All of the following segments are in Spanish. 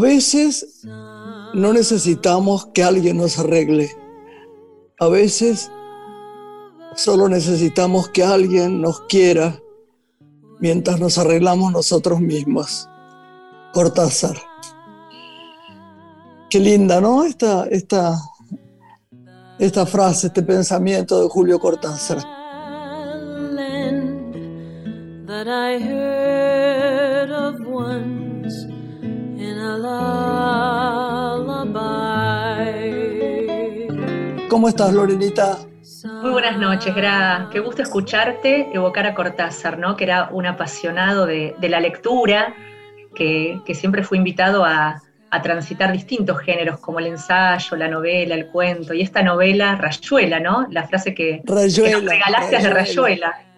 A veces no necesitamos que alguien nos arregle. A veces solo necesitamos que alguien nos quiera mientras nos arreglamos nosotros mismos. Cortázar. Qué linda, ¿no? Esta, esta, esta frase, este pensamiento de Julio Cortázar. ¿Cómo estás, Lorenita? Muy buenas noches, Grada. Qué gusto escucharte evocar a Cortázar, ¿no? Que era un apasionado de, la lectura, que, siempre fue invitado a, transitar distintos géneros, como el ensayo, la novela, el cuento, y esta novela, Rayuela, ¿no? La frase que, Rayuela, nos regalaste es de Rayuela.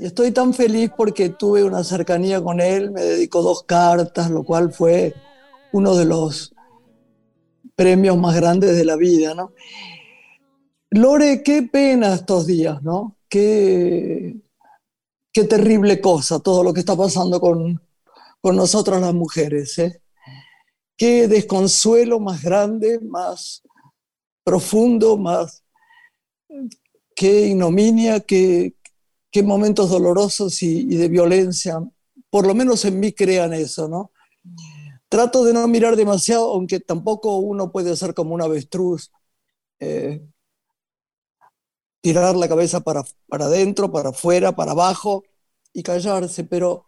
Y estoy tan feliz porque tuve una cercanía con él, me dedicó dos cartas, lo cual fue uno de los premios más grandes de la vida, ¿no? Lore, qué pena estos días, ¿no? Qué, qué terrible cosa todo lo que está pasando con, con nosotras las mujeres, ¿eh? Qué desconsuelo más grande, más profundo, más qué ignominia, qué, qué momentos dolorosos y, y, de violencia, por lo menos en mí crean eso, ¿no? Trato de no mirar demasiado, aunque tampoco uno puede ser como un avestruz, eh, tirar la cabeza para, para adentro, para afuera, para abajo y callarse, pero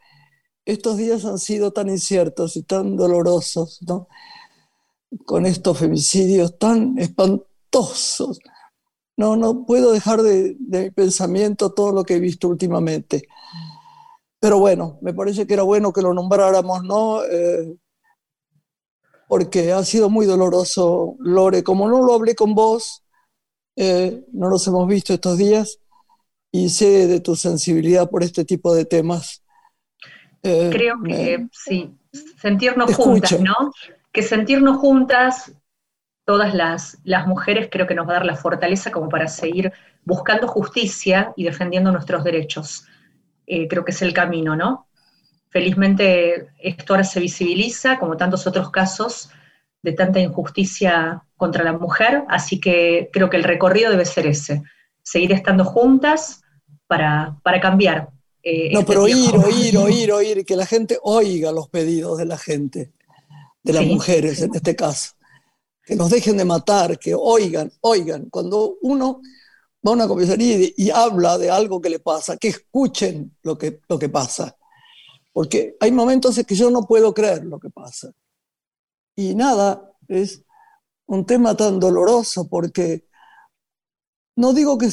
estos días han sido tan inciertos y tan dolorosos, ¿no? Con estos femicidios tan espantosos. No, no puedo dejar de, de mi pensamiento todo lo que he visto últimamente. Pero bueno, me parece que era bueno que lo nombráramos, ¿no? Eh, porque ha sido muy doloroso, Lore. Como no lo hablé con vos, eh, no nos hemos visto estos días y sé de tu sensibilidad por este tipo de temas. Eh, Creo que sí, sentirnos juntas, ¿no? Que sentirnos juntas, todas las, las mujeres, creo que nos va a dar la fortaleza como para seguir buscando justicia y defendiendo nuestros derechos. Eh, creo que es el camino, ¿no? Felizmente esto ahora se visibiliza, como tantos otros casos de tanta injusticia contra la mujer, así que creo que el recorrido debe ser ese, seguir estando juntas para, para cambiar. Eh, no, este pero oír, oír, oír, oír, que la gente oiga los pedidos de la gente, de las mujeres en este caso, que nos dejen de matar, que oigan, oigan, cuando uno va a una comisaría y, habla de algo que le pasa, que escuchen lo que, lo que pasa porque hay momentos en que yo no puedo creer lo que pasa. Y nada, es un tema tan doloroso porque no digo que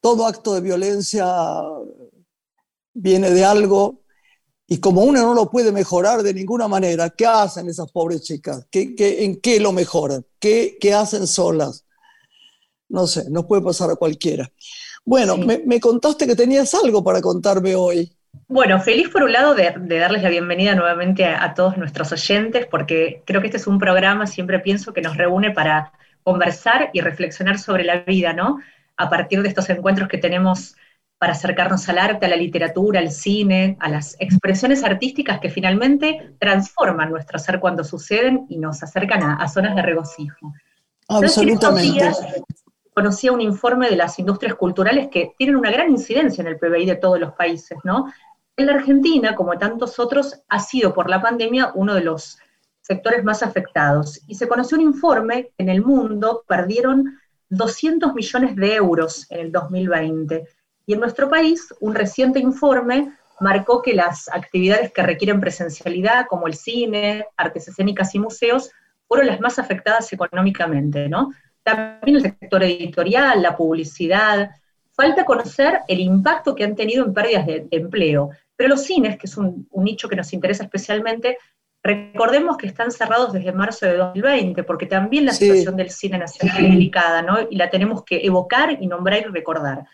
todo acto de violencia viene de algo y como uno no lo puede mejorar de ninguna manera, ¿qué hacen esas pobres chicas? ¿Qué, en qué lo mejoran? ¿Qué, ¿Qué, hacen solas? No sé, nos puede pasar a cualquiera. Bueno, me, me contaste que tenías algo para contarme hoy. Bueno, feliz por un lado de, darles la bienvenida nuevamente a, todos nuestros oyentes, porque creo que este es un programa, siempre pienso, que nos reúne para conversar y reflexionar sobre la vida, ¿no? A partir de estos encuentros que tenemos para acercarnos al arte, a la literatura, al cine, a las expresiones artísticas que finalmente transforman nuestro ser cuando suceden y nos acercan a, zonas de regocijo. Absolutamente. Conocía un informe de las industrias culturales que tienen una gran incidencia en el PBI de todos los países, ¿no? En la Argentina, como tantos otros, ha sido por la pandemia uno de los sectores más afectados. Y se conoció un informe que en el mundo perdieron 200 millones de euros en el 2020. Y en nuestro país, un reciente informe marcó que las actividades que requieren presencialidad, como el cine, artes escénicas y museos, fueron las más afectadas económicamente, ¿no? También el sector editorial, la publicidad. Falta conocer el impacto que han tenido en pérdidas de empleo. Pero los cines, que es un, nicho que nos interesa especialmente, recordemos que están cerrados desde marzo de 2020, porque también la situación del cine nacional es delicada, ¿no? Y la tenemos que evocar y nombrar y recordar.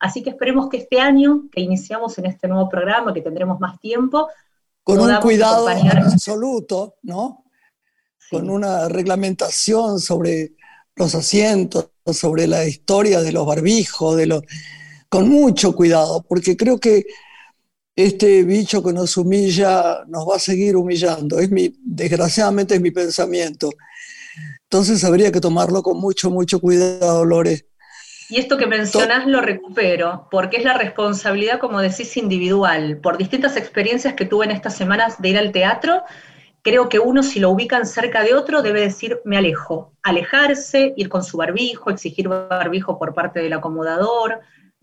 Así que esperemos que este año, que iniciamos en este nuevo programa, que tendremos más tiempo, con un cuidado absoluto, ¿no? Con una reglamentación sobre los asientos, sobre la historia de los barbijos, de los, con mucho cuidado, porque creo que este bicho que nos humilla nos va a seguir humillando. Es mi, desgraciadamente es mi pensamiento. Entonces habría que tomarlo con mucho, mucho cuidado, Lore. Y esto que mencionás lo recupero, porque es la responsabilidad, como decís, individual. Por distintas experiencias que tuve en estas semanas de ir al teatro, creo que uno si lo ubican cerca de otro debe decir me alejo, alejarse, ir con su barbijo, exigir barbijo por parte del acomodador,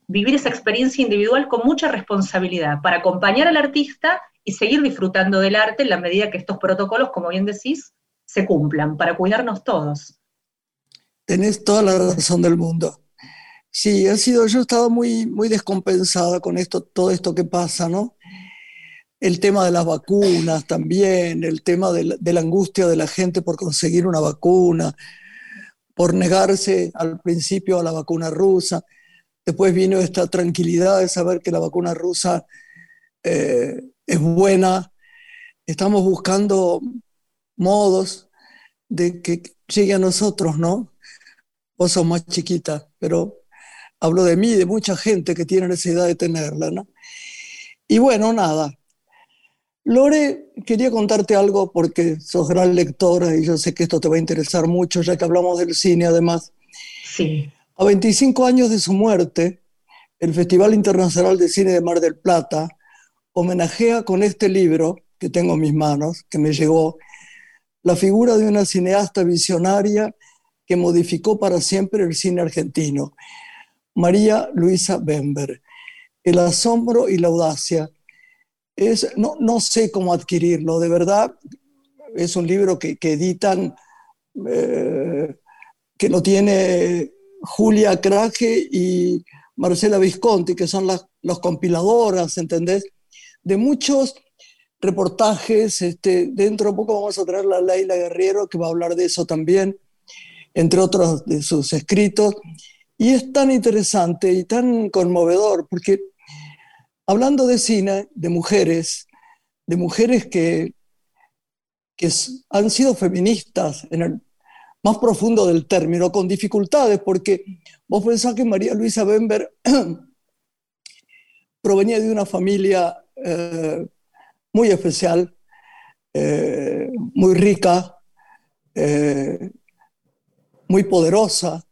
vivir esa experiencia individual con mucha responsabilidad para acompañar al artista y seguir disfrutando del arte en la medida que estos protocolos, como bien decís, se cumplan, para cuidarnos todos. Tenés toda la razón del mundo. Sí, ha sido, yo he estado muy, muy descompensada con esto, todo esto que pasa, ¿no? el tema de las vacunas también, el tema de la, angustia de la gente por conseguir una vacuna, por negarse al principio a la vacuna rusa. Después vino esta tranquilidad de saber que la vacuna rusa eh, es buena. Estamos buscando modos de que llegue a nosotros, ¿no? Vos sos más chiquita, pero hablo de mí, de mucha gente que tiene necesidad de tenerla, ¿no? Y bueno, nada, Lore, quería contarte algo porque sos gran lectora y yo sé que esto te va a interesar mucho, ya que hablamos del cine además. Sí. A 25 años de su muerte, el Festival Internacional de Cine de Mar del Plata homenajea con este libro que tengo en mis manos, que me llegó, la figura de una cineasta visionaria que modificó para siempre el cine argentino, María Luisa Bember. El asombro y la audacia no, no sé cómo adquirirlo, de verdad. Es un libro que, editan, eh, que lo tiene Julia Craje y Marcela Visconti, que son las los compiladoras, ¿entendés? De muchos reportajes. Este, dentro de poco vamos a traer a Leila Guerrero, que va a hablar de eso también, entre otros de sus escritos. Y es tan interesante y tan conmovedor, porque hablando de cine, de mujeres, de mujeres que, que han sido feministas en el más profundo del término, con dificultades, porque vos pensás que María Luisa Bember provenía de una familia eh, muy especial, eh, muy rica, eh, muy poderosa.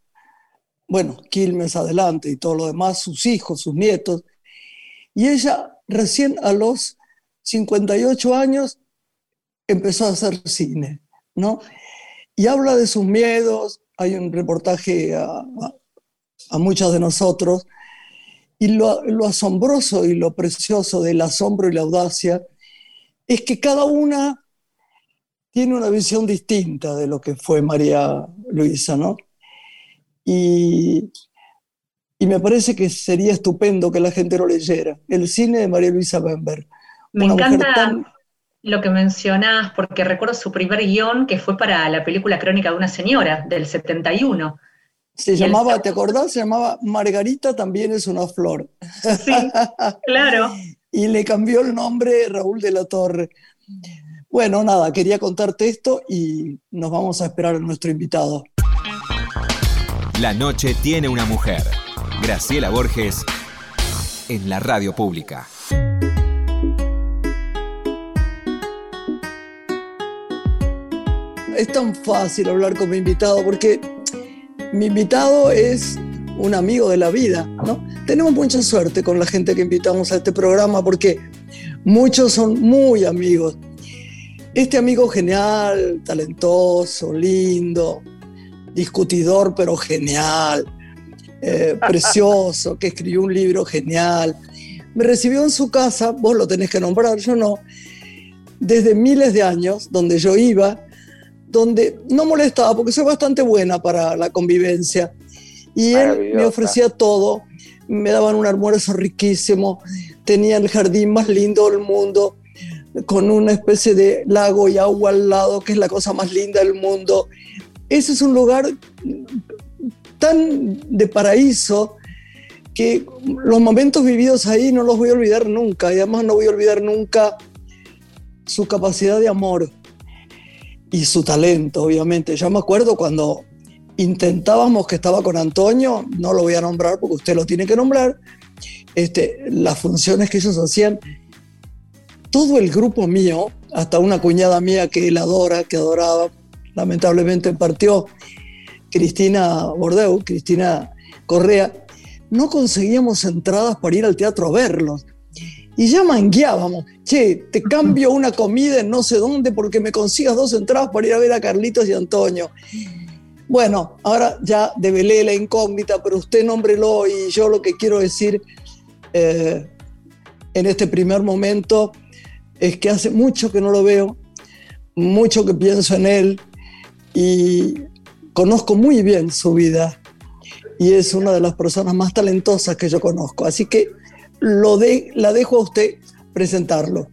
Bueno, Quilmes adelante y todo lo demás, sus hijos, sus nietos. Y ella recién a los 58 años empezó a hacer cine, ¿no? Y habla de sus miedos, hay un reportaje a, muchos de nosotros, y lo, asombroso y lo precioso del asombro y la audacia es que cada una tiene una visión distinta de lo que fue María Luisa, ¿no? Y, y me parece que sería estupendo que la gente lo leyera. El cine de María Luisa Bember. Me encanta lo que mencionás, porque recuerdo su primer guion que fue para la película Crónica de una señora, del 71. Se llamaba, ¿te acordás? Se llamaba Margarita también es una flor. Sí, claro. y le cambió el nombre Raúl de la Torre. Bueno, nada, quería contarte esto y nos vamos a esperar a nuestro invitado. La noche tiene una mujer. Graciela Borges en la radio pública. Es tan fácil hablar con mi invitado porque mi invitado es un amigo de la vida, ¿no? Tenemos mucha suerte con la gente que invitamos a este programa porque muchos son muy amigos. Este amigo genial, talentoso, lindo, discutidor pero genial, eh, precioso, que escribió un libro genial. Me recibió en su casa, vos lo tenés que nombrar, yo no, desde miles de años, donde yo iba, donde no molestaba, porque soy bastante buena para la convivencia. Y él me ofrecía todo, me daban un almuerzo riquísimo, tenía el jardín más lindo del mundo, con una especie de lago y agua al lado, que es la cosa más linda del mundo. Ese es un lugar tan de paraíso que los momentos vividos ahí no los voy a olvidar nunca y además no voy a olvidar nunca su capacidad de amor y su talento, obviamente. Yo me acuerdo cuando intentábamos que estaba con Antonio, no lo voy a nombrar porque usted lo tiene que nombrar, este, las funciones que ellos hacían todo el grupo mío, hasta una cuñada mía que él adora, que adoraba, lamentablemente partió, Cristina Bordeu, Cristina Correa, no conseguíamos entradas para ir al teatro a verlos. Y ya mangueábamos, che, te cambio una comida en no sé dónde porque me consigas dos entradas para ir a ver a Carlitos y Antonio. Bueno, ahora ya develé la incógnita, pero usted nómbrelo y yo lo que quiero decir eh, en este primer momento es que hace mucho que no lo veo, mucho que pienso en él y conozco muy bien su vida y es una de las personas más talentosas que yo conozco. Así que lo de, la dejo a usted presentarlo.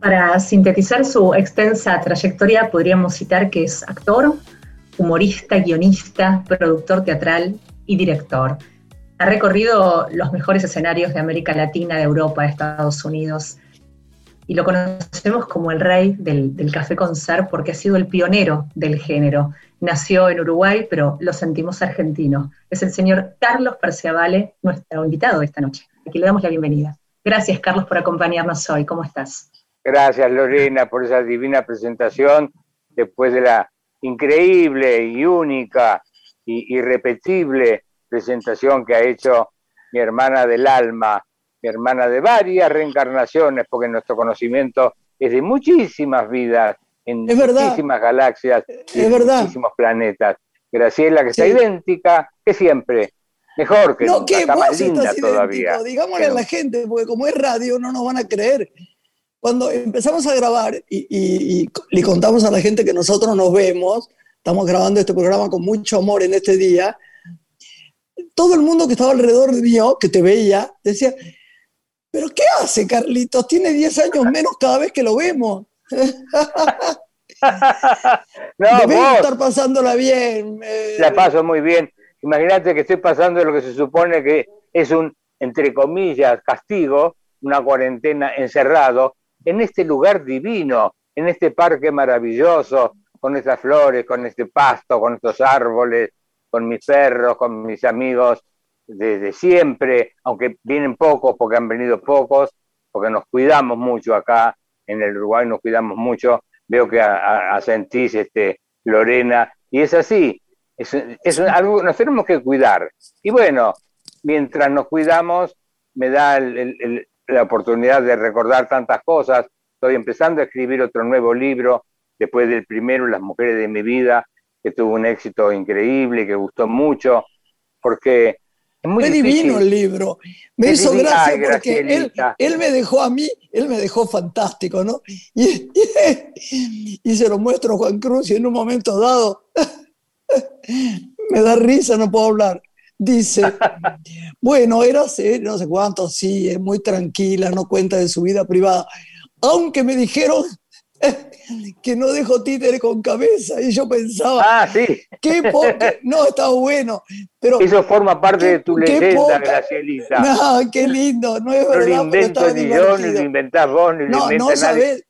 Para sintetizar su extensa trayectoria, podríamos citar que es actor, humorista, guionista, productor teatral y director. Ha recorrido los mejores escenarios de América Latina, de Europa, de Estados Unidos, y lo conocemos como el rey del, café con ser porque ha sido el pionero del género. Nació en Uruguay, pero lo sentimos argentino. Es el señor Carlos Perciavale, nuestro invitado esta noche. Aquí le damos la bienvenida. Gracias, Carlos, por acompañarnos hoy. ¿Cómo estás? Gracias, Lorena, por esa divina presentación después de la increíble y única y irrepetible presentación que ha hecho mi hermana del alma, mi hermana de varias reencarnaciones, porque nuestro conocimiento es de muchísimas vidas, en muchísimas galaxias, y en muchísimos planetas. Graciela, que está idéntica que siempre, mejor que no, está más linda todavía. Digámosle a la gente, porque como es radio no nos van a creer. Cuando empezamos a grabar y, y, le contamos a la gente que nosotros nos vemos, estamos grabando este programa con mucho amor en este día, todo el mundo que estaba alrededor de mío, que te veía, decía, ¿Pero qué hace Carlitos? Tiene 10 años menos cada vez que lo vemos. no, Debe estar pasándola bien. La paso muy bien. Imagínate que estoy pasando lo que se supone que es un, entre comillas, castigo, una cuarentena encerrado, en este lugar divino, en este parque maravilloso, con estas flores, con este pasto, con estos árboles, con mis perros, con mis amigos desde siempre, aunque vienen pocos porque han venido pocos, porque nos cuidamos mucho acá en el Uruguay, nos cuidamos mucho. Veo que asentís, este, Lorena, y es así, es, algo nos tenemos que cuidar. Y bueno, mientras nos cuidamos, me da la oportunidad de recordar tantas cosas. Estoy empezando a escribir otro nuevo libro, después del primero, Las mujeres de mi vida, que tuvo un éxito increíble, que gustó mucho, porque fue divino el libro. Me hizo gracia porque él, me dejó a mí, él me dejó fantástico, ¿no? Y, se lo muestro a Juan Cruz y en un momento dado me da risa, no puedo hablar. Dice, bueno, era no sé cuánto, sí, es muy tranquila, no cuenta de su vida privada. Aunque me dijeron que no dejo títere con cabeza. Y yo pensaba, ah, sí. qué no, está bueno. Pero, Eso forma parte de tu leyenda, Gracielita. No, qué lindo, no es verdad. No lo invento ni yo, ni lo inventás vos, ni lo inventa nadie.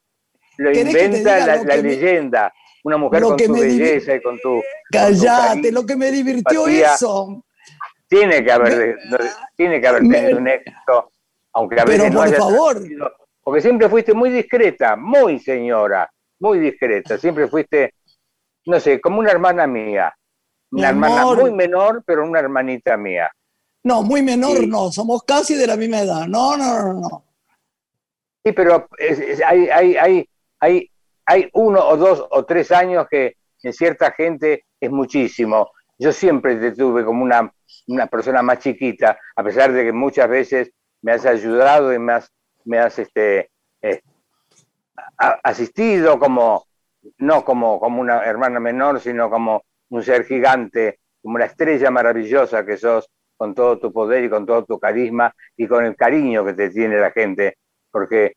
Lo inventa la, leyenda. Una mujer con tu belleza y con tu. Callate, lo que me divirtió eso. Tiene que haber, tiene que haber tenido un éxito, aunque a veces Pero por favor. Porque siempre fuiste muy discreta, muy señora muy discreta, siempre fuiste, no sé, como una hermana mía. Una hermana muy menor, pero una hermanita mía. No, muy menor no, somos casi de la misma edad. No, no, no, no. Sí, pero hay, hay, hay, hay, hay uno o dos o tres años que en cierta gente es muchísimo. Yo siempre te tuve como una, una persona más chiquita, a pesar de que muchas veces me has ayudado y me has, me has este, eh, asistido como, no como, como una hermana menor, sino como un ser gigante, como una estrella maravillosa que sos, con todo tu poder y con todo tu carisma y con el cariño que te tiene la gente, porque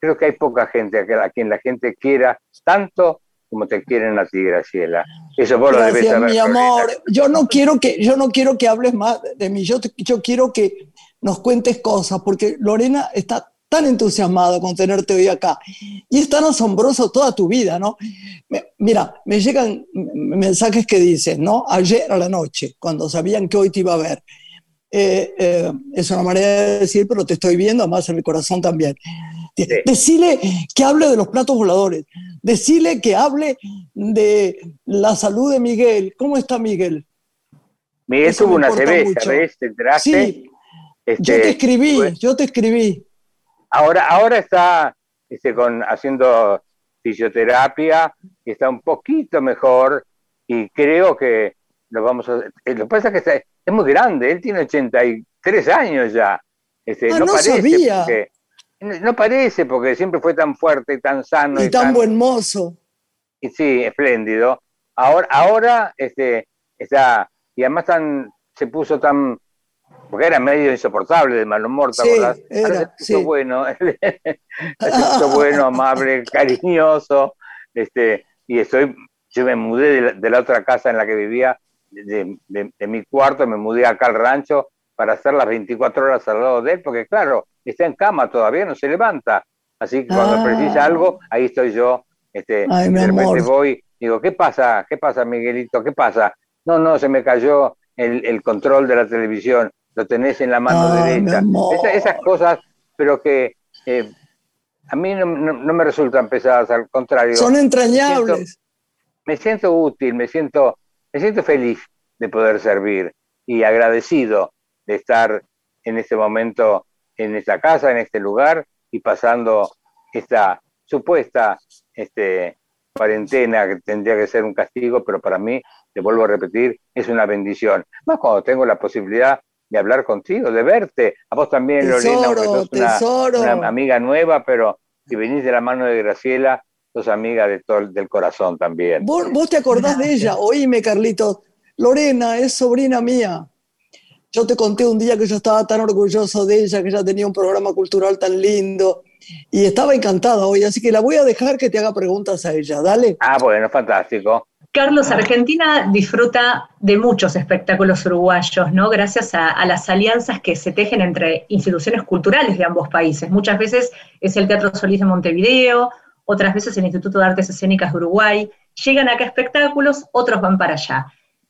creo que hay poca gente a quien la gente quiera tanto como te quieren a ti, Graciela. Eso vos lo debes saber. mi amor. Yo no quiero que yo no quiero que hables más de mí. Yo yo quiero que nos cuentes cosas porque Lorena está tan entusiasmado con tenerte hoy acá. Y es tan asombroso toda tu vida, ¿no? mira, me llegan mensajes que dicen, ¿no? Ayer a la noche, cuando sabían que hoy te iba a ver. Eh, eh, es una manera de decir, pero te estoy viendo, además en el corazón también. Decile que hable de los platos voladores. Decile que hable de la salud de Miguel. ¿Cómo está Miguel? Miguel tuvo una CB, ¿sabes? Sí, este, yo te escribí, yo te escribí. Ahora, ahora está este, con, haciendo fisioterapia, y está un poquito mejor y creo que lo vamos a... Eh, lo que pasa es que es muy grande, él tiene 83 años ya. Este, ah, no, parece sabía. Porque, no parece porque siempre fue tan fuerte y tan sano. Y, tan, buen mozo. Y sí, espléndido. Ahora, ahora este, está, y además tan, se puso tan porque era medio insoportable de mal humor, sí, Era, sí. bueno, bueno, amable, cariñoso, este, y estoy, yo me mudé de la, otra casa en la que vivía, de, mi cuarto, me mudé acá al rancho para hacer las 24 horas al lado de él, porque claro, está en cama todavía, no se levanta, así que cuando ah. precisa algo, ahí estoy yo, este, Ay, de repente voy, digo, ¿qué pasa? ¿Qué pasa, Miguelito? ¿Qué pasa? No, no, se me cayó el, el control de la televisión lo tenés en la mano derecha. esas cosas, pero que eh, a mí no, me resultan pesadas, al contrario. Son entrañables. Me siento, útil, me siento, me siento feliz de poder servir y agradecido de estar en este momento en esta casa, en este lugar y pasando esta supuesta este, cuarentena que tendría que ser un castigo, pero para mí, te vuelvo a repetir, es una bendición. Más cuando tengo la posibilidad de hablar contigo, de verte. A vos también, Lorena, una, amiga nueva, pero si venís de la mano de Graciela, sos amiga de todo, del corazón también. ¿Vos, te acordás de ella? Oíme, Carlitos. Lorena es sobrina mía. Yo te conté un día que yo estaba tan orgulloso de ella, que ella tenía un programa cultural tan lindo y estaba encantada hoy, así que la voy a dejar que te haga preguntas a ella. Dale. Ah, bueno, fantástico. Carlos, Argentina disfruta de muchos espectáculos uruguayos, ¿no? Gracias a, las alianzas que se tejen entre instituciones culturales de ambos países. Muchas veces es el Teatro Solís de Montevideo, otras veces el Instituto de Artes Escénicas de Uruguay. Llegan acá espectáculos, otros van para allá.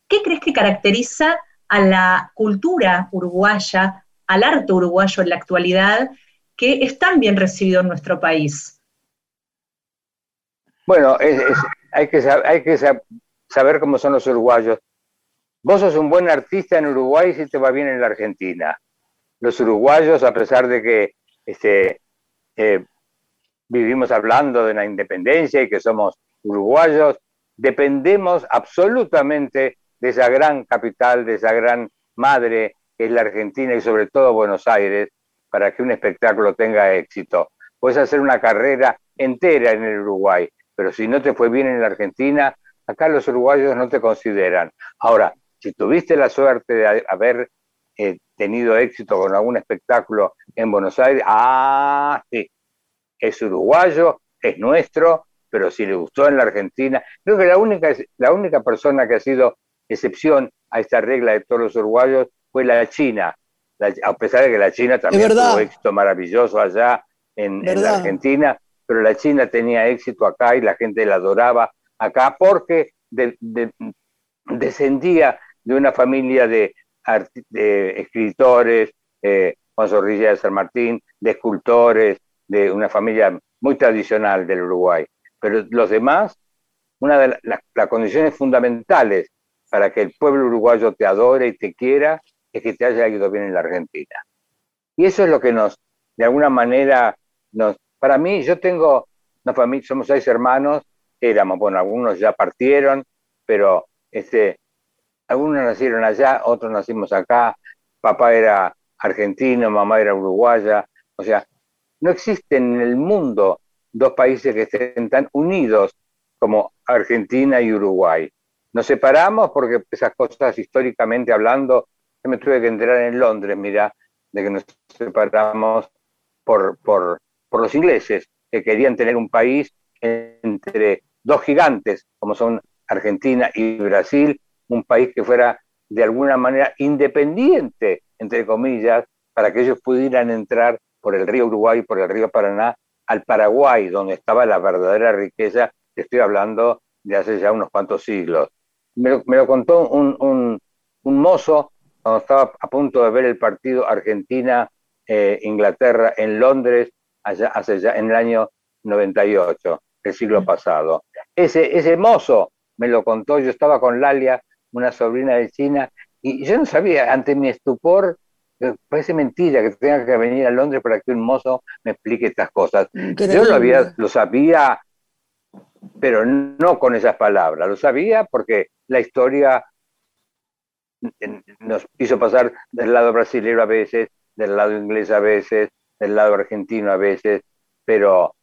¿Qué crees que caracteriza a la cultura uruguaya, al arte uruguayo en la actualidad, que es tan bien recibido en nuestro país? Bueno, es, hay que, saber cómo son los uruguayos. Vos sos un buen artista en Uruguay si te va bien en la Argentina. Los uruguayos, a pesar de que este, eh, vivimos hablando de la independencia y que somos uruguayos, dependemos absolutamente de esa gran capital, de esa gran madre que es la Argentina y sobre todo Buenos Aires, para que un espectáculo tenga éxito. Puedes hacer una carrera entera en el Uruguay, pero si no te fue bien en la Argentina, acá los uruguayos no te consideran. Ahora, si tuviste la suerte de haber eh, tenido éxito con algún espectáculo en Buenos Aires, ah, sí, es uruguayo, es nuestro, pero si le gustó en la Argentina, creo que la única, la única persona que ha sido excepción a esta regla de todos los uruguayos fue la China, a pesar de que la China también tuvo éxito maravilloso allá en la Argentina, pero la China tenía éxito acá y la gente la adoraba acá porque descendía de una familia de, escritores, eh, Juan Zorrilla de San Martín, de escultores, de una familia muy tradicional del Uruguay. Pero los demás, una de las condiciones fundamentales para que el pueblo uruguayo te adore y te quiera es que te haya ido bien en la Argentina. Y eso es lo que nos, de alguna manera, nos, para mí, yo tengo una familia, somos seis hermanos, éramos, bueno, algunos ya partieron, pero este, algunos nacieron allá, otros nacimos acá, papá era argentino, mamá era uruguaya, o sea, no existen en el mundo dos países que estén tan unidos como Argentina y Uruguay. Nos separamos porque esas cosas históricamente hablando, yo me tuve que enterar en Londres, mira, de que nos separamos por, por, por los ingleses, que querían tener un país entre dos gigantes, como son Argentina y Brasil, un país que fuera de alguna manera independiente, entre comillas, para que ellos pudieran entrar por el río Uruguay, por el río Paraná, al Paraguay, donde estaba la verdadera riqueza, estoy hablando de hace ya unos cuantos siglos. Me lo, contó un, un, mozo cuando estaba a punto de ver el partido Argentina-Inglaterra eh, en Londres allá, hace ya, en el año 98, el siglo pasado. Ese, ese mozo me lo contó, yo estaba con Lalia, una sobrina de China, y yo no sabía, ante mi estupor, eh, parece mentira que tenga que venir a Londres para que un mozo me explique estas cosas. Yo lo, había, lo sabía, pero no con esas palabras, lo sabía porque la historia nos hizo pasar del lado brasileño a veces, del lado inglés a veces, del lado argentino a veces, pero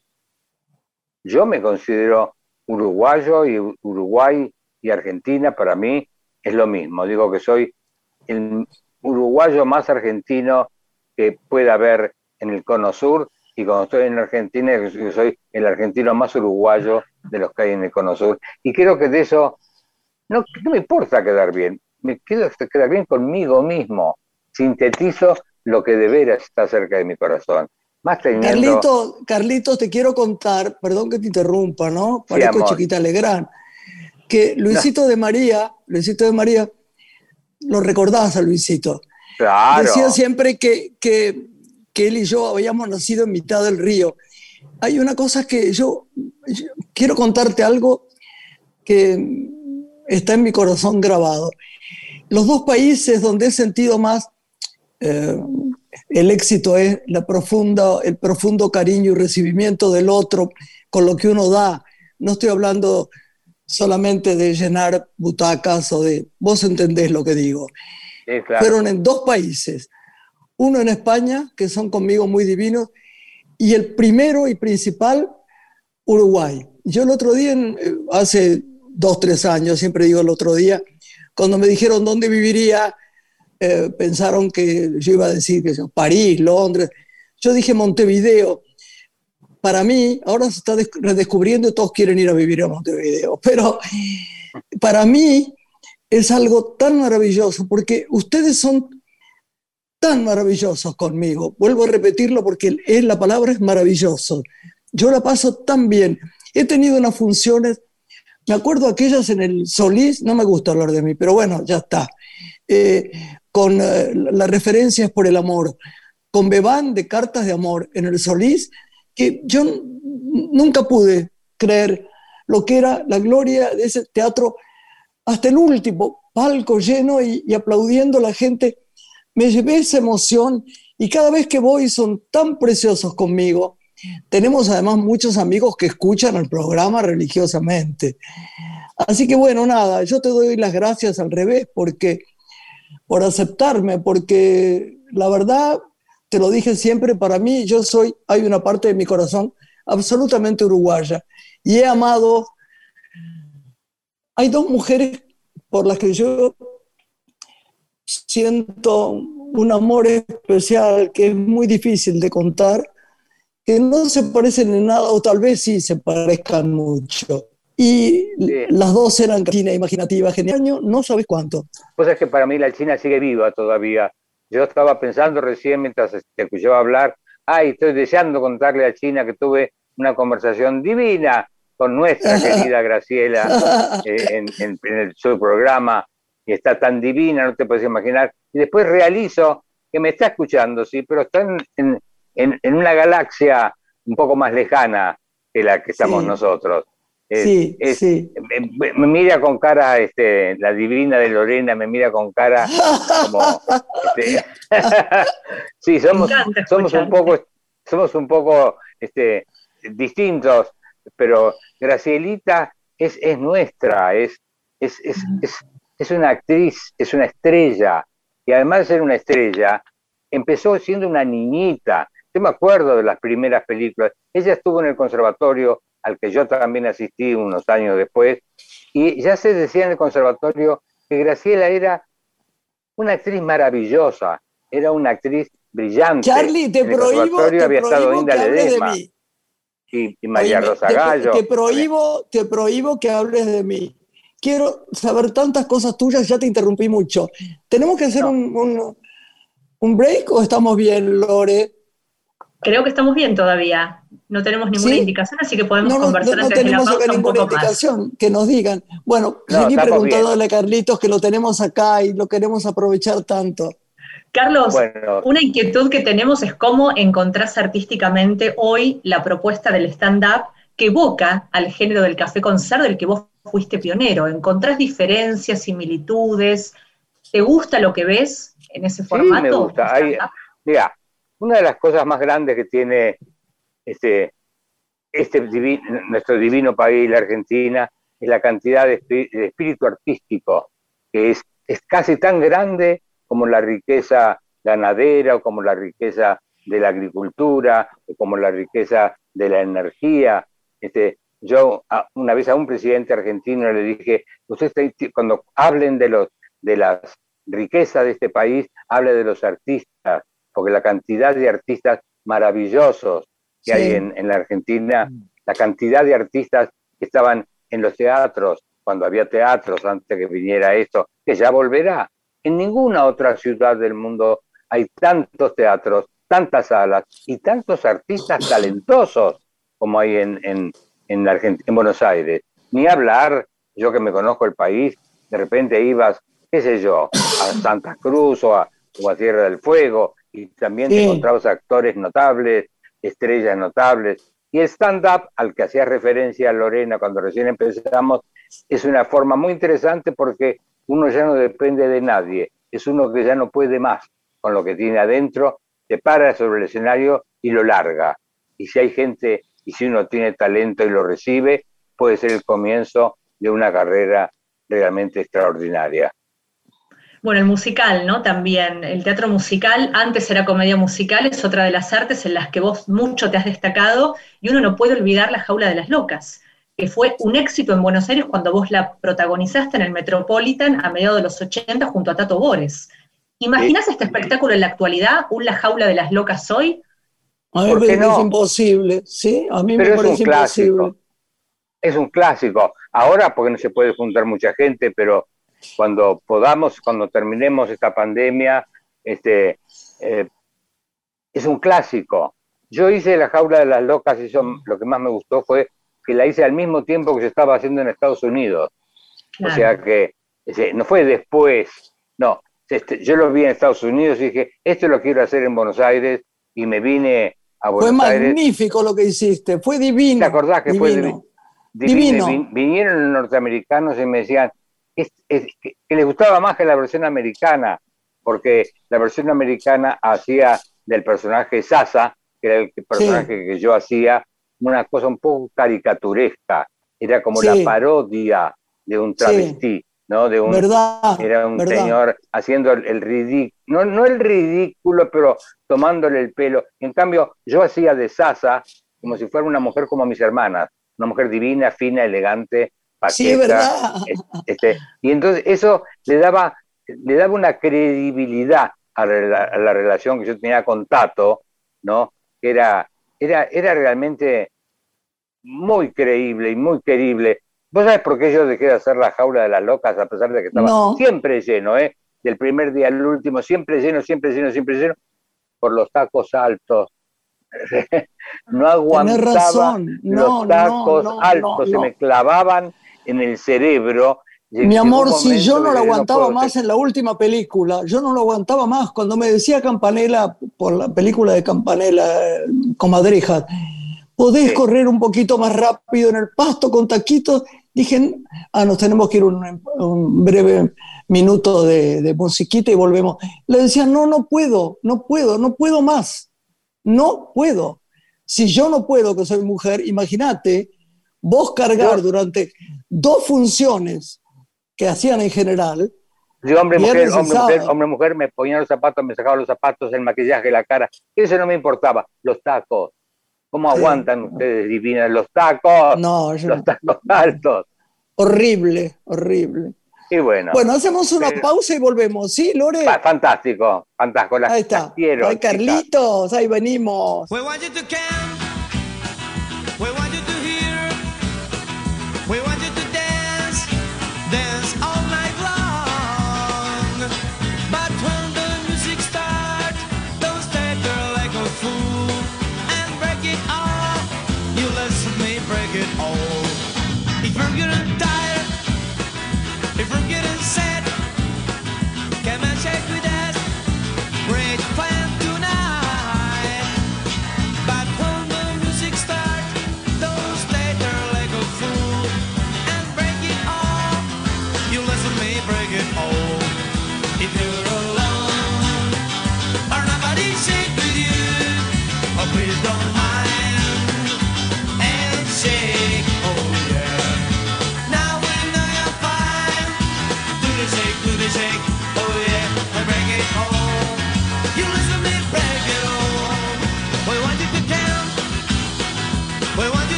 yo me considero uruguayo y Uruguay y Argentina para mí es lo mismo. Digo que soy el uruguayo más argentino que pueda haber en el cono sur y cuando estoy en Argentina soy el argentino más uruguayo de los que hay en el cono sur. Y creo que de eso no, me importa quedar bien, me quedo quedar bien conmigo mismo. Sintetizo lo que de veras está cerca de mi corazón. Más teniendo... Carlitos, te quiero contar, perdón que te interrumpa, ¿no? Parezco chiquita Legrand, que Luisito de María, Luisito de María, lo recordás a Luisito. Claro. Decía siempre que, que, que, él y yo habíamos nacido en mitad del río. Hay una cosa que yo, quiero contarte algo que está en mi corazón grabado. Los dos países donde he sentido más eh, el éxito es la profunda, el profundo cariño y recibimiento del otro con lo que uno da. No estoy hablando solamente de llenar butacas o de... Vos entendés lo que digo. Fueron en dos países. Uno en España, que son conmigo muy divinos, y el primero y principal, Uruguay. Yo el otro día, eh, hace dos, tres años, siempre digo el otro día, cuando me dijeron dónde viviría, eh, pensaron que yo iba a decir que París, Londres. Yo dije Montevideo. Para mí, ahora se está redescubriendo y todos quieren ir a vivir a Montevideo, pero para mí es algo tan maravilloso porque ustedes son tan maravillosos conmigo. Vuelvo a repetirlo porque es, la palabra es maravilloso. Yo la paso tan bien. He tenido unas funciones, me acuerdo aquellas en el Solís, no me gusta hablar de mí, pero bueno, ya está. Eh, con eh, las referencias por el amor, con Bebán de Cartas de Amor en el Solís, que yo nunca pude creer lo que era la gloria de ese teatro hasta el último, palco lleno y, aplaudiendo a la gente. Me llevé esa emoción y cada vez que voy son tan preciosos conmigo. Tenemos además muchos amigos que escuchan el programa religiosamente. Así que bueno, nada, yo te doy las gracias al revés porque por aceptarme, porque la verdad, te lo dije siempre, para mí yo soy, hay una parte de mi corazón absolutamente uruguaya y he amado, hay dos mujeres por las que yo siento un amor especial que es muy difícil de contar, que no se parecen en nada o tal vez sí se parezcan mucho. Y las dos eran China imaginativa, genial, no sabes cuánto. Pues es que para mí la China sigue viva todavía. Yo estaba pensando recién mientras te escuchaba hablar, ay, estoy deseando contarle a China que tuve una conversación divina con nuestra querida Graciela eh, en, en, su programa, y está tan divina, no te puedes imaginar. Y después realizo que me está escuchando, sí, pero está en, en una galaxia un poco más lejana que la que estamos nosotros sí, sí. Me, mira con cara, este, la divina de Lorena me mira con cara como... Este, sí, somos, somos un poco, somos un poco este, distintos, pero Gracielita es, es nuestra, es, es, es, es, una actriz, es una estrella, y además de ser una estrella, empezó siendo una niñita. Yo me acuerdo de las primeras películas. Ella estuvo en el conservatorio al que yo también asistí unos años después, y ya se decía en el conservatorio que Graciela era una actriz maravillosa, era una actriz brillante. Charlie, te prohíbo, te había estado que hables de mí. Y, María Rosa Gallo. Te, prohíbo, te prohíbo que hables de mí. Quiero saber tantas cosas tuyas, ya te interrumpí mucho. ¿Tenemos que hacer un, un, un break o estamos bien, Lore? Creo que estamos bien todavía. No tenemos ninguna indicación, así que podemos conversar no, antes de la pausa ninguna un poco indicación, que nos digan. Bueno, no, preguntándole a Carlitos que lo tenemos acá y lo queremos aprovechar tanto. Carlos, una inquietud que tenemos es cómo encontrás artísticamente hoy la propuesta del stand-up que evoca al género del café con ser del que vos fuiste pionero. ¿Encontrás diferencias, similitudes? ¿Te gusta lo que ves en ese formato? Sí, me gusta. mira, una de las cosas más grandes que tiene este, este nuestro divino país, la Argentina, es la cantidad de, espíritu artístico, que es, casi tan grande como la riqueza ganadera o como la riqueza de la agricultura o como la riqueza de la energía. Este, yo una vez a un presidente argentino le dije, usted cuando hablen de, los, de las riquezas de este país, hable de los artistas, porque la cantidad de artistas maravillosos que hay en, en la Argentina, la cantidad de artistas que estaban en los teatros, cuando había teatros antes que viniera esto, que ya volverá, en ninguna otra ciudad del mundo hay tantos teatros, tantas salas y tantos artistas talentosos como hay en, en, en, en Buenos Aires. Ni hablar, yo que me conozco el país, de repente ibas, qué sé yo, a Santa Cruz o a, Tierra del Fuego y también te encontrabas actores notables, estrellas notables. Y el stand-up al que hacía referencia Lorena cuando recién empezamos es una forma muy interesante porque uno ya no depende de nadie, es uno que ya no puede más con lo que tiene adentro, se para sobre el escenario y lo larga. Y si hay gente, y si uno tiene talento y lo recibe, puede ser el comienzo de una carrera realmente extraordinaria. Bueno, el musical, ¿no? También, el teatro musical, antes era comedia musical, es otra de las artes en las que vos mucho te has destacado y uno no puede olvidar la jaula de las locas que fue un éxito en Buenos Aires cuando vos la protagonizaste en el Metropolitan a mediados de los 80 junto a Tato Bores. ¿Imaginas este espectáculo en la actualidad, un La Jaula de las Locas hoy? A mí me parece imposible, sí, a mí me parece imposible. Es un clásico. Ahora, porque no se puede juntar mucha gente, pero cuando podamos, cuando terminemos esta pandemia, este, eh, es un clásico. Yo hice La Jaula de las Locas y eso, lo que más me gustó fue que la hice al mismo tiempo que se estaba haciendo en Estados Unidos. O sea que no fue después, no, este, yo lo vi en Estados Unidos y dije, esto lo quiero hacer en Buenos Aires y me vine a Buenos Aires. Fue magnífico lo que hiciste, fue divino. ¿Te acordás que fue divino? divino. Vinieron los norteamericanos y me decían que, les gustaba más que la versión americana, porque la versión americana hacía del personaje Sasa, que era el personaje que yo hacía, una cosa un poco caricaturesca, era como la parodia de un travesti, ¿no? De un, ¿Verdad? Era un señor haciendo el, ridículo, no, no el ridículo, pero tomándole el pelo. En cambio, yo hacía de Sasa como si fuera una mujer como mis hermanas, una mujer divina, fina, elegante, Sí, verdad. Este, y entonces eso le daba, le daba una credibilidad a la, a la relación que yo tenía con Tato, ¿no? Que era era, era realmente muy creíble y muy querible. ¿Vos sabés por qué yo dejé de hacer la jaula de las locas a pesar de que estaba siempre lleno, ¿eh? Del primer día al último, siempre lleno, siempre lleno, siempre lleno, por los tacos altos. no aguantaba los tacos altos, se me clavaban en el cerebro mi amor, si yo no lo aguantaba más en la última película, yo no lo aguantaba más. Cuando me decía Campanella, por la película de Campanella, eh, Comadreja, ¿podés correr un poquito más rápido en el pasto con taquitos? Dije, ah, nos tenemos que ir un, un breve minuto de, de, musiquita y volvemos. Le decía, no, no puedo, no puedo, no puedo más. No puedo. Si yo no puedo, que soy mujer, imagínate vos cargar durante dos funciones que hacían en general. Yo, hombre, mujer, hombre, mujer, hombre, mujer, me ponía los zapatos, me sacaba los zapatos, el maquillaje, la cara. Eso no me importaba. Los tacos. ¿Cómo aguantan ustedes, divinas? Los tacos. No, los tacos altos. Horrible, horrible. Y bueno. Bueno, hacemos una pausa y volvemos, ¿sí, Lore? fantástico, fantástico. ahí está. quiero, Ay, Carlitos, ahí venimos. do they take away?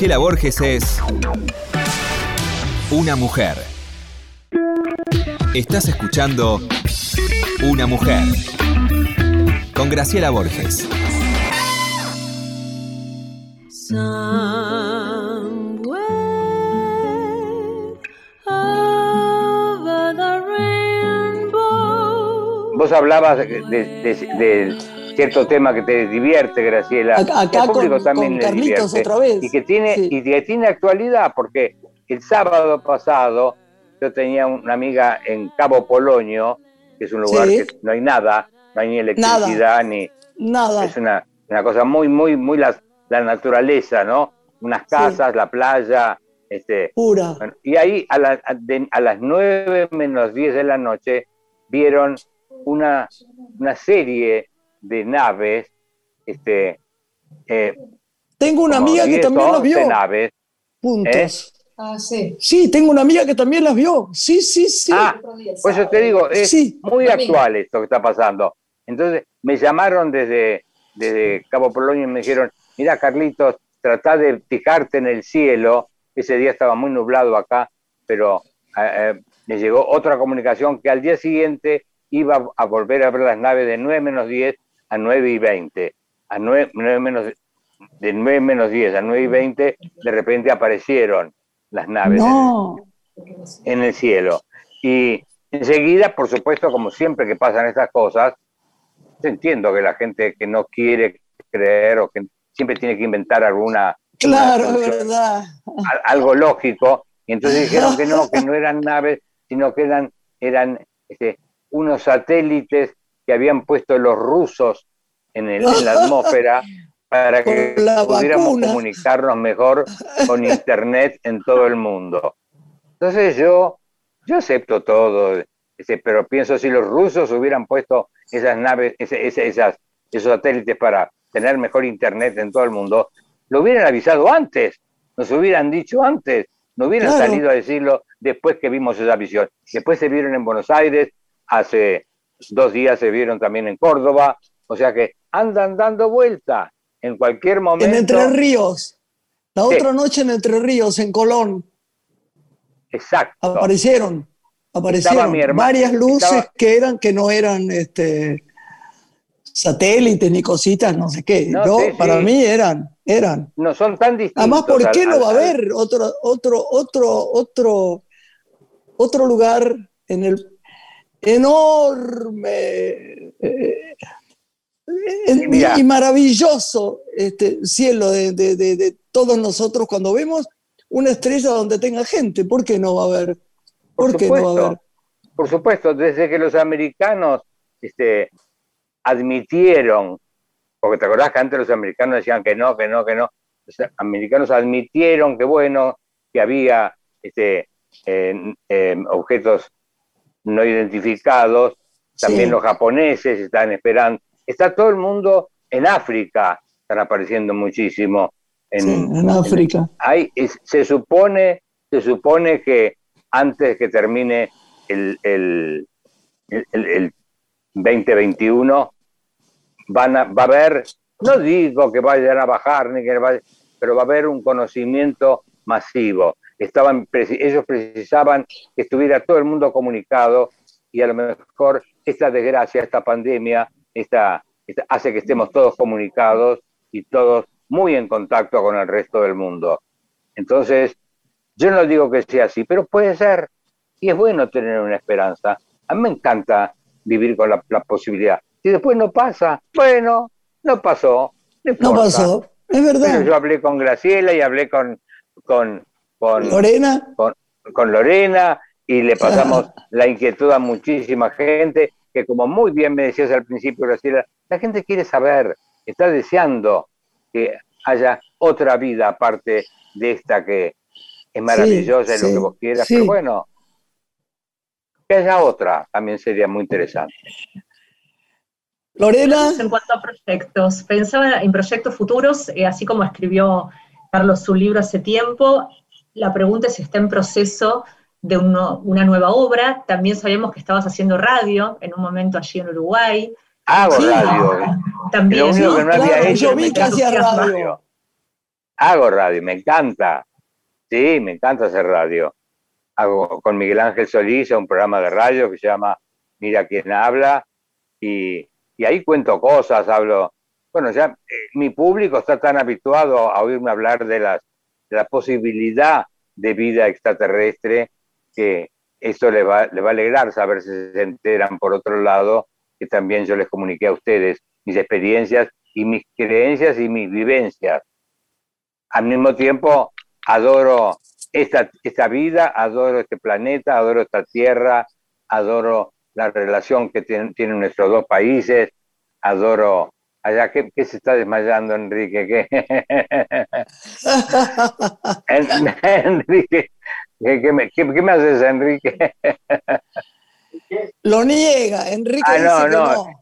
Graciela Borges es una mujer. Estás escuchando Una mujer con Graciela Borges. Vos hablabas de, cierto tema que te divierte, Graciela. Acá, con, también Carlitos otra vez. Y que, tiene, y que tiene actualidad, porque el sábado pasado yo tenía una amiga en Cabo Polonio, que es un lugar que no hay nada, no hay ni electricidad, ni... Nada. Es una, cosa muy, muy, muy la, la naturaleza, ¿no? Unas casas, la playa, este, Pura. y ahí a, a, las 9 menos 10 de la noche vieron una, una serie de naves. Este, eh, Tengo una amiga que también las vio. naves. Puntos. ¿eh? Ah, sí. sí, tengo una amiga que también las vio. Sí, sí, sí. Ah, pues yo te digo, es muy actual esto que está pasando. Entonces me llamaron desde, desde Cabo Polonio y me dijeron, mira Carlitos, trata de fijarte en el cielo. Ese día estaba muy nublado acá, pero eh, me llegó otra comunicación que al día siguiente iba a volver a ver las naves de 9 menos 10 a 9 y 20. A 9, menos, de 9 menos 10 a 9 y 20, de repente aparecieron las naves en, el, cielo. Y enseguida, por supuesto, como siempre que pasan estas cosas, entiendo que la gente que no quiere creer o que siempre tiene que inventar alguna... Claro, verdad. Algo lógico. Y entonces dijeron que no, que no eran naves, sino que eran, eran este, unos satélites que habían puesto los rusos en, el, la atmósfera para que pudiéramos comunicarnos mejor con internet en todo el mundo. Entonces yo, yo acepto todo, pero pienso si los rusos hubieran puesto esas naves, esas, esos satélites para tener mejor internet en todo el mundo, lo hubieran avisado antes, nos hubieran dicho antes, no hubieran salido a decirlo después que vimos esa visión. Después se vieron en Buenos Aires, hace dos días se vieron también en Córdoba, o sea que andan dando vuelta en cualquier momento. En Entre Ríos, la otra noche en Entre Ríos, en Colón. Exacto. Aparecieron, aparecieron varias luces que eran, que no eran este, satélites ni cositas, no sé qué. No, para mí eran, eran. No son tan distintos. Además, ¿por qué no va a haber otro, otro, otro, otro, otro lugar en el enorme eh, y maravilloso este cielo de, todos nosotros cuando vemos una estrella donde tenga gente. ¿Por qué no va a haber? ¿Por, qué no va a haber? Por supuesto, desde que los americanos este, admitieron, porque te acordás que antes los americanos decían que no, que no, que no, los americanos admitieron que bueno, que había este, objetos no identificados, también los japoneses están esperando, está todo el mundo en África, están apareciendo muchísimo. En, África. hay, se, supone, se supone que antes que termine el, el, el, 2021 van a, va a haber No digo que vayan a bajar, ni que vaya, pero va a haber un conocimiento masivo. Estaban, ellos precisaban que estuviera todo el mundo comunicado y a lo mejor esta desgracia, esta pandemia, esta, hace que estemos todos comunicados y todos muy en contacto con el resto del mundo. Entonces, yo no digo que sea así, pero puede ser. Y es bueno tener una esperanza. A mí me encanta vivir con la, posibilidad. Si después no pasa, bueno, no pasó. No, pasó, es verdad. yo hablé con Graciela y hablé con, con, con Lorena. Con, Lorena y le pasamos la inquietud a muchísima gente que como muy bien me decías al principio, Graciela, la gente quiere saber, está deseando que haya otra vida aparte de esta que es maravillosa y lo que vos quieras, pero bueno, que haya otra también sería muy interesante. Lorena. En cuanto a proyectos, pensaba en proyectos futuros, eh, así como escribió Carlos su libro hace tiempo, la pregunta es si está en proceso de una nueva obra. También sabemos que estabas haciendo radio en un momento allí en Uruguay. Hago radio. También. Lo que no había hecho, yo vi que hacía radio. Hago radio, me encanta. Sí, me encanta hacer radio. Hago con Miguel Ángel Solís un programa de radio que se llama Mira quién habla y, ahí cuento cosas, hablo. Bueno, ya eh, mi público está tan habituado a oírme hablar de, las, la posibilidad de vida extraterrestre que eso le va, le va a alegrar saber si se enteran por otro lado que también yo les comuniqué a ustedes mis experiencias y mis creencias y mis vivencias. Al mismo tiempo, adoro esta, esta vida, adoro este planeta, adoro esta tierra, adoro la relación que tienen nuestros dos países, adoro allá, ¿qué, se está desmayando, Enrique? ¿Qué? Enrique, ¿Qué, me, me, haces, Enrique? Lo niega, Enrique ah, no, no. no.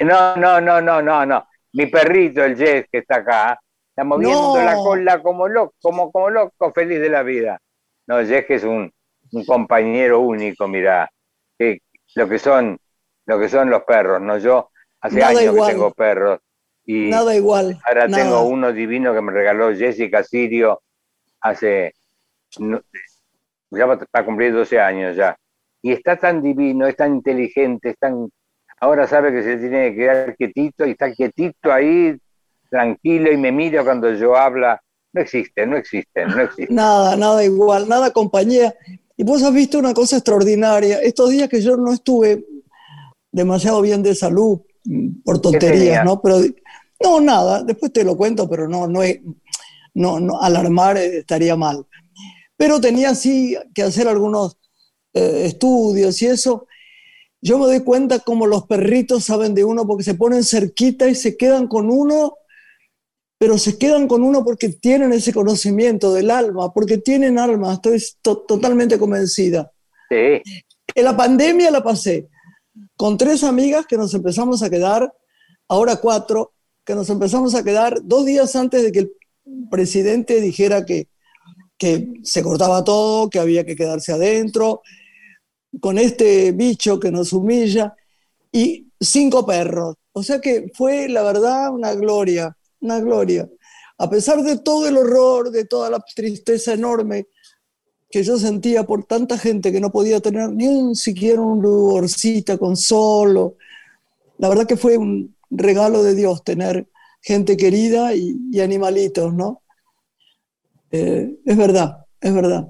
No, no, no, no, no, Mi perrito, el Jess, que está acá, está moviendo la cola como loco, como, como loco, feliz de la vida. No, Jess que es un, un compañero único, mira, que lo que son, lo que son los perros, ¿no? Yo hace años que tengo perros. Y Nada igual. Ahora tengo uno divino que me regaló Jessica Sirio hace ya va a cumplir 12 años ya, y está tan divino, es tan inteligente, es tan... Ahora sabe que se tiene que quedar quietito y está quietito ahí, tranquilo, y me mira cuando yo habla. No existe, no existe, no existe. Nada, nada igual, nada compañía. Y vos has visto una cosa extraordinaria. Estos días que yo no estuve demasiado bien de salud, por tonterías, ¿no? Pero no, nada, después te lo cuento, pero no, no, es, no, no alarmar estaría mal pero tenía sí que hacer algunos eh, estudios y eso. Yo me doy cuenta como los perritos saben de uno porque se ponen cerquita y se quedan con uno, pero se quedan con uno porque tienen ese conocimiento del alma, porque tienen alma, estoy totalmente convencida. Sí. En la pandemia la pasé con tres amigas que nos empezamos a quedar, ahora cuatro, que nos empezamos a quedar dos días antes de que el presidente dijera que que se cortaba todo, que había que quedarse adentro, con este bicho que nos humilla, y cinco perros. O sea que fue, la verdad, una gloria, una gloria. A pesar de todo el horror, de toda la tristeza enorme que yo sentía por tanta gente que no podía tener ni un siquiera un lugarcito con solo, la verdad que fue un regalo de Dios tener gente querida y, y animalitos, ¿no? Eh, es verdad, es verdad.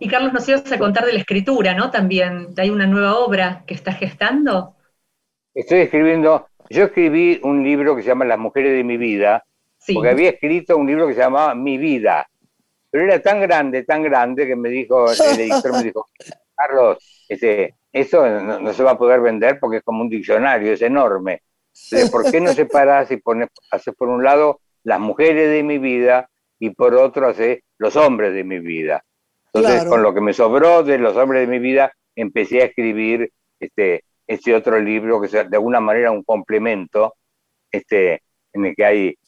Y Carlos, nos ibas a contar de la escritura, ¿no? También, ¿hay una nueva obra que estás gestando? Estoy escribiendo, yo escribí un libro que se llama Las mujeres de mi vida, porque había escrito un libro que se llamaba Mi vida, pero era tan grande, tan grande que me dijo, el editor me dijo, Carlos, este, eso no, se va a poder vender porque es como un diccionario, es enorme. ¿Por qué no separas y pones, haces por un lado las mujeres de mi vida y por otro hace los hombres de mi vida. Entonces, con lo que me sobró de los hombres de mi vida, empecé a escribir este, este otro libro que es de alguna manera un complemento, este, en el que hay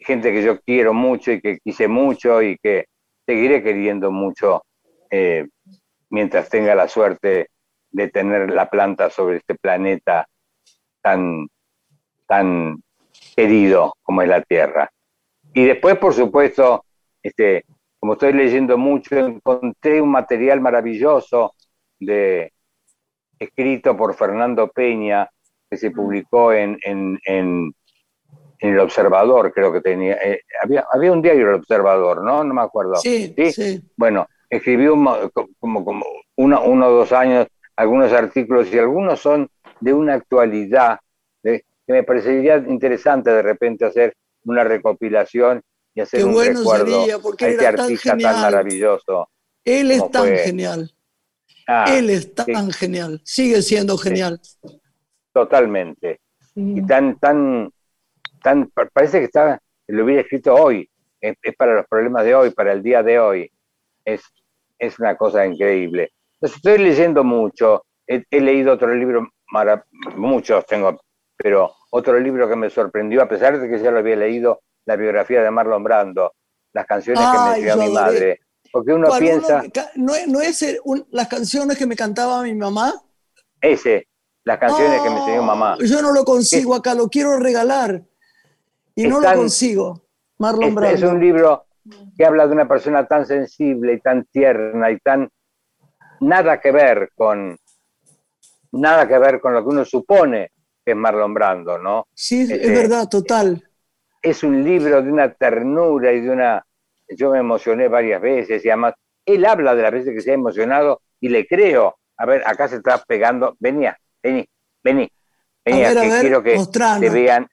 gente que yo quiero mucho y que quise mucho y que seguiré queriendo mucho eh, mientras tenga la suerte de tener la planta sobre este planeta tan, tan querido como es la tierra. Y después, por supuesto, este, como estoy leyendo mucho, encontré un material maravilloso de, escrito por Fernando Peña, que se publicó en, en, en, El Observador, creo que tenía. Eh, había, había un diario El Observador, ¿no? No me acuerdo. Sí, sí. Bueno, escribió como, como uno, uno o dos años algunos artículos y algunos son de una actualidad que me parecería interesante de repente hacer una recopilación y hacer Qué un bueno recuerdo sería, porque a este tan artista tan maravilloso. Él es tan fue. genial. Ah, Él es tan sí, genial. Sigue siendo genial. totalmente. Sí. Y tan, tan, tan, pa- parece que está, lo hubiera escrito hoy, es, es para los problemas de hoy, para el día de hoy. Es, es una cosa increíble. Entonces, estoy leyendo mucho, he, he leído otro libro, mara- muchos tengo, pero otro libro que me sorprendió, a pesar de que ya lo había leído, la biografía de Marlon Brando, las canciones Ay, que me enseñó yo mi madre. Porque uno ¿Cuál piensa, uno no, es- no es un- las canciones que me cantaba mi mamá? ese, las canciones que me enseñó mamá. Yo no lo consigo acá, lo quiero regalar. Y no lo consigo. Marlon Este es Brando. un libro que habla de una persona tan sensible y tan tierna y tan nada que ver con nada que ver con lo que uno supone que es Marlon Brando, ¿no? Sí, es este- verdad, total. Es un libro de una ternura y de una yo me emocioné varias veces y además él habla de las veces que se ha emocionado y le creo. A ver, acá se está pegando, venía, vení, vení, vení, ver, a que ver, quiero que te vean.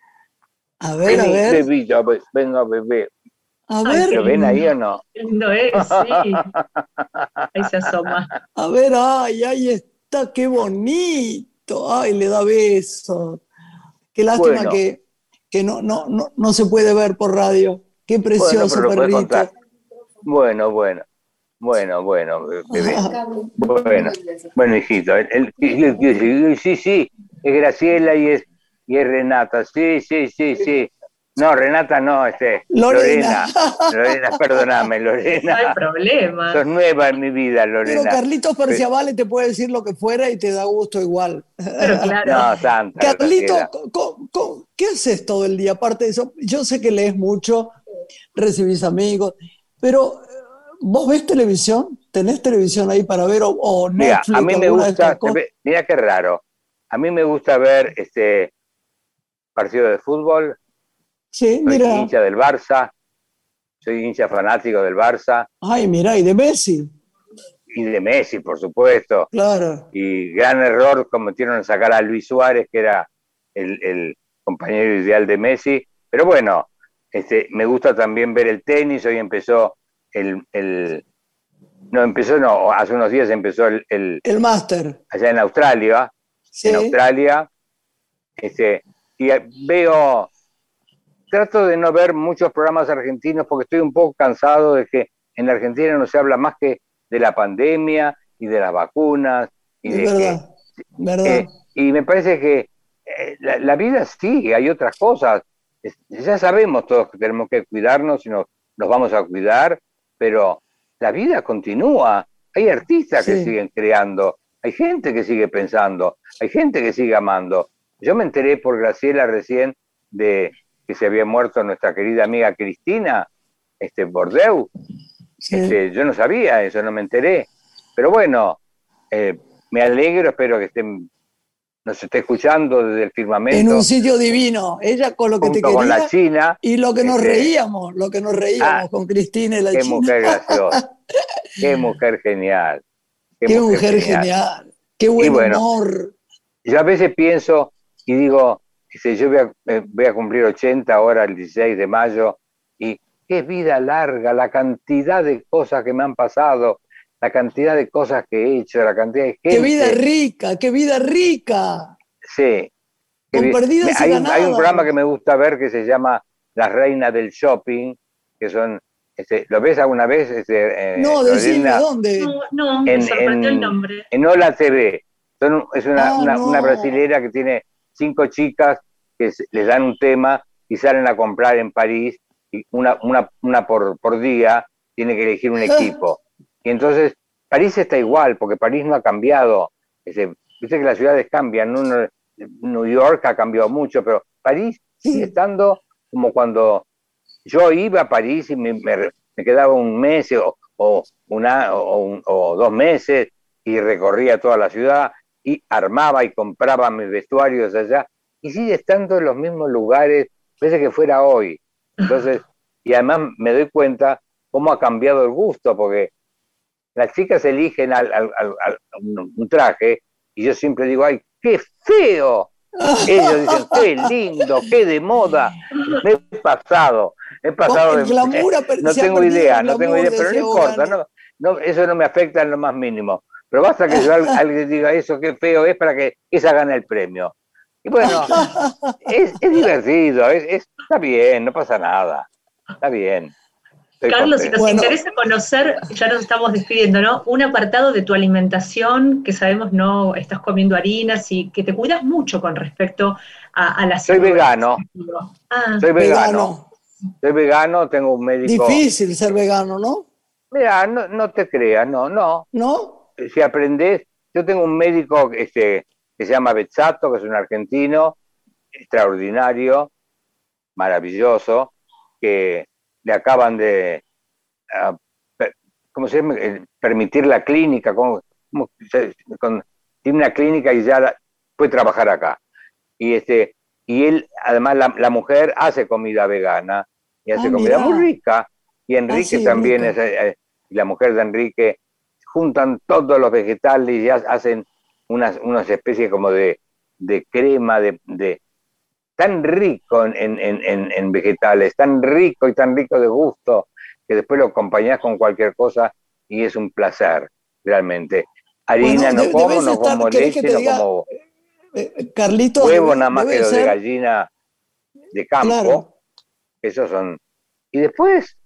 A ver, a ver. bebito, ve- venga, bebé. A ver, ¿Lo ven ahí o no? Lindo es, sí. Ahí se asoma. a ver, ay, ahí está, qué bonito. Ay, le da besos. Qué lástima Bueno. que, que no, no, no, no se puede ver por radio. Qué precioso perrito. Bueno, bueno, bueno, bueno, bebé. Bueno, bueno, hijito. el- el- el- el- sí, sí, es Graciela y es, y es Renata. Sí, sí, sí, sí. No, Renata no, este, Lorena. Lorena. Lorena, perdóname, No hay Lorena. problema. Sos nueva en mi vida, Pero Lorena. Carlitos Perciabale te puede decir lo que fuera y te da gusto igual. Pero claro. No, santa. Carlito, Graciela. co- co- co- ¿qué haces todo el día? Aparte de eso, yo sé que lees mucho, recibís amigos, pero eh, ¿vos ves televisión? ¿Tenés televisión ahí para ver o, o Mira, Netflix? a mí me gusta, mira qué raro. A mí me gusta ver este partido de fútbol, Sí, soy mira. hincha del Barça, soy hincha fanático del Barça Ay, mira, y de Messi, y de Messi, por supuesto. claro. Y gran error cometieron en sacar a Luis Suárez, que era el, el compañero ideal de Messi. Pero bueno, este, me gusta también ver el tenis. Hoy empezó el, el- no empezó, no, hace unos días empezó el, el- El máster. allá en Australia, Sí. en Australia. Este, y veo, trato de no ver muchos programas argentinos porque estoy un poco cansado de que en Argentina no se habla más que de la pandemia y de las vacunas. Y Es de que, verdad, verdad. eh, y me parece que eh, la, la vida sí, hay otras cosas. Es- ya sabemos todos que tenemos que cuidarnos y nos, nos vamos a cuidar, pero la vida continúa. Hay artistas que siguen creando, hay gente que sigue pensando, hay gente que sigue amando. Yo me enteré por Graciela recién de que se había muerto nuestra querida amiga Cristina este, Bordeu. sí. Este, yo no sabía eso, no me enteré. Pero bueno, eh, me alegro, espero que estén, nos esté escuchando desde el firmamento. en un sitio divino. Ella con lo que te junto con quería la China. y lo que nos Este, reíamos, lo que nos reíamos Ah, con Cristina y la Qué China. mujer graciosa. Qué mujer genial. Qué mujer genial. Qué buen bueno, humor. Yo a veces pienso y digo, dice, yo voy a, eh, voy a cumplir 80 ahora el 16 de mayo y qué vida larga, la cantidad de cosas que me han pasado, la cantidad de cosas que he hecho, la cantidad de gente. Qué vida rica, qué vida rica. Sí. Con y hay, un, hay un programa que me gusta ver que se llama Las Reinas del Shopping, que son, este, ¿lo ves alguna vez? Este, eh, No, decime dónde. No, no, me En- sorprendió en- el nombre. En Hola TV. Son, es una, Ah, una, no. una brasilera que tiene cinco chicas que les dan un tema y salen a comprar en París, y una, una, una por, por día, tiene que elegir un equipo. Y entonces, París está igual, porque París no ha cambiado. Ese- Viste que las ciudades cambian, New York ha cambiado mucho, pero París sigue estando como cuando yo iba a París y me, quedaba un mes o, una, o, dos meses y recorría toda la ciudad y armaba y compraba mis vestuarios allá y sigue estando en los mismos lugares, parece que fuera hoy. Entonces, y además me doy cuenta cómo ha cambiado el gusto, porque las chicas eligen un traje y yo siempre digo, ay, qué feo. Ellos dicen, qué lindo, qué de moda. Me he pasado, he pasado de... no tengo idea, no tengo idea, pero no importa, no, eso no me afecta en lo más mínimo. Pero basta que yo, alguien diga eso, qué feo es para que esa gane el premio. Y bueno, es, divertido, está bien, no pasa nada, está bien. Carlos, si nos interesa conocer, ya nos estamos despidiendo, ¿no? Un apartado de tu alimentación, que sabemos no estás comiendo harinas y que te cuidas mucho con respecto a, la Soy vegano. Ah. Soy vegano. Soy vegano, tengo un médico. Difícil ser vegano, ¿no? Mira, no, no te creas, no, no. ¿No? Si aprendes, yo tengo un médico este, que se llama Bezzato, que es un argentino extraordinario, maravilloso, que le acaban de uh, ¿cómo se llama? permitir la clínica, como, tiene una clínica y ya puede trabajar acá. Y este y él, además la, mujer hace comida vegana y hace ah, comida muy rica. Y Enrique ah, también, es, eh, eh, la mujer de Enrique, juntan todos los vegetales y hacen unas, unas especies como de, de crema, de, tan rico en, vegetales, tan rico y tan rico de gusto, que después lo acompañás con cualquier cosa y es un placer, realmente. Harina no como, no como leche, no como eh, eh, Carlito, huevo nada más que lo de gallina de campo. Esos son. Y después,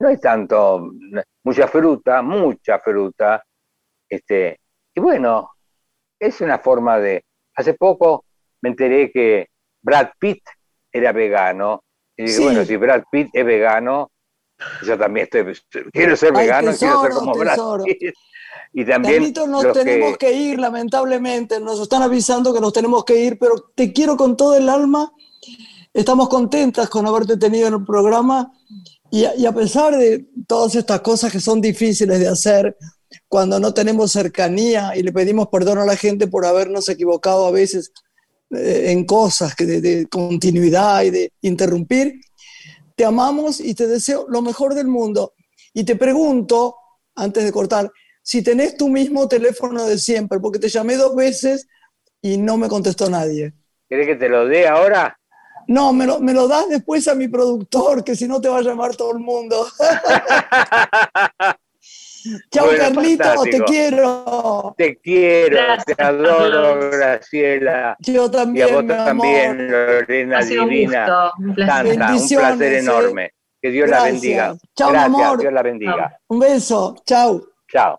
no hay tanto, mucha fruta, mucha fruta. Este, y bueno, es una forma de. Hace poco me enteré que Brad Pitt era vegano. Y dije, bueno, si Brad Pitt es vegano, yo también estoy, quiero ser vegano, quiero ser como Brad Pitt. Y también nos tenemos que... ir, lamentablemente. Nos están avisando que nos tenemos que ir, pero te quiero con todo el alma. Estamos contentas con haberte tenido en el programa y a pesar de todas estas cosas que son difíciles de hacer, cuando no tenemos cercanía y le pedimos perdón a la gente por habernos equivocado a veces eh, en cosas que de, continuidad y de interrumpir. Te amamos y te deseo lo mejor del mundo. Y te pregunto, antes de cortar, si tenés tu mismo teléfono de siempre, porque te llamé dos veces y no me contestó nadie. ¿Quieres que te lo dé ahora? No, me lo, me lo das después a mi productor, que si no te va a llamar todo el mundo. Chao, Carlito, te quiero. Te quiero, te adoro, Graciela. Yo también. Y a vos también, Lorena Divina. Un, un placer ¿eh? enorme. Que Dios la bendiga. Chao, amor. Dios la bendiga. Un beso. Chao. Chao.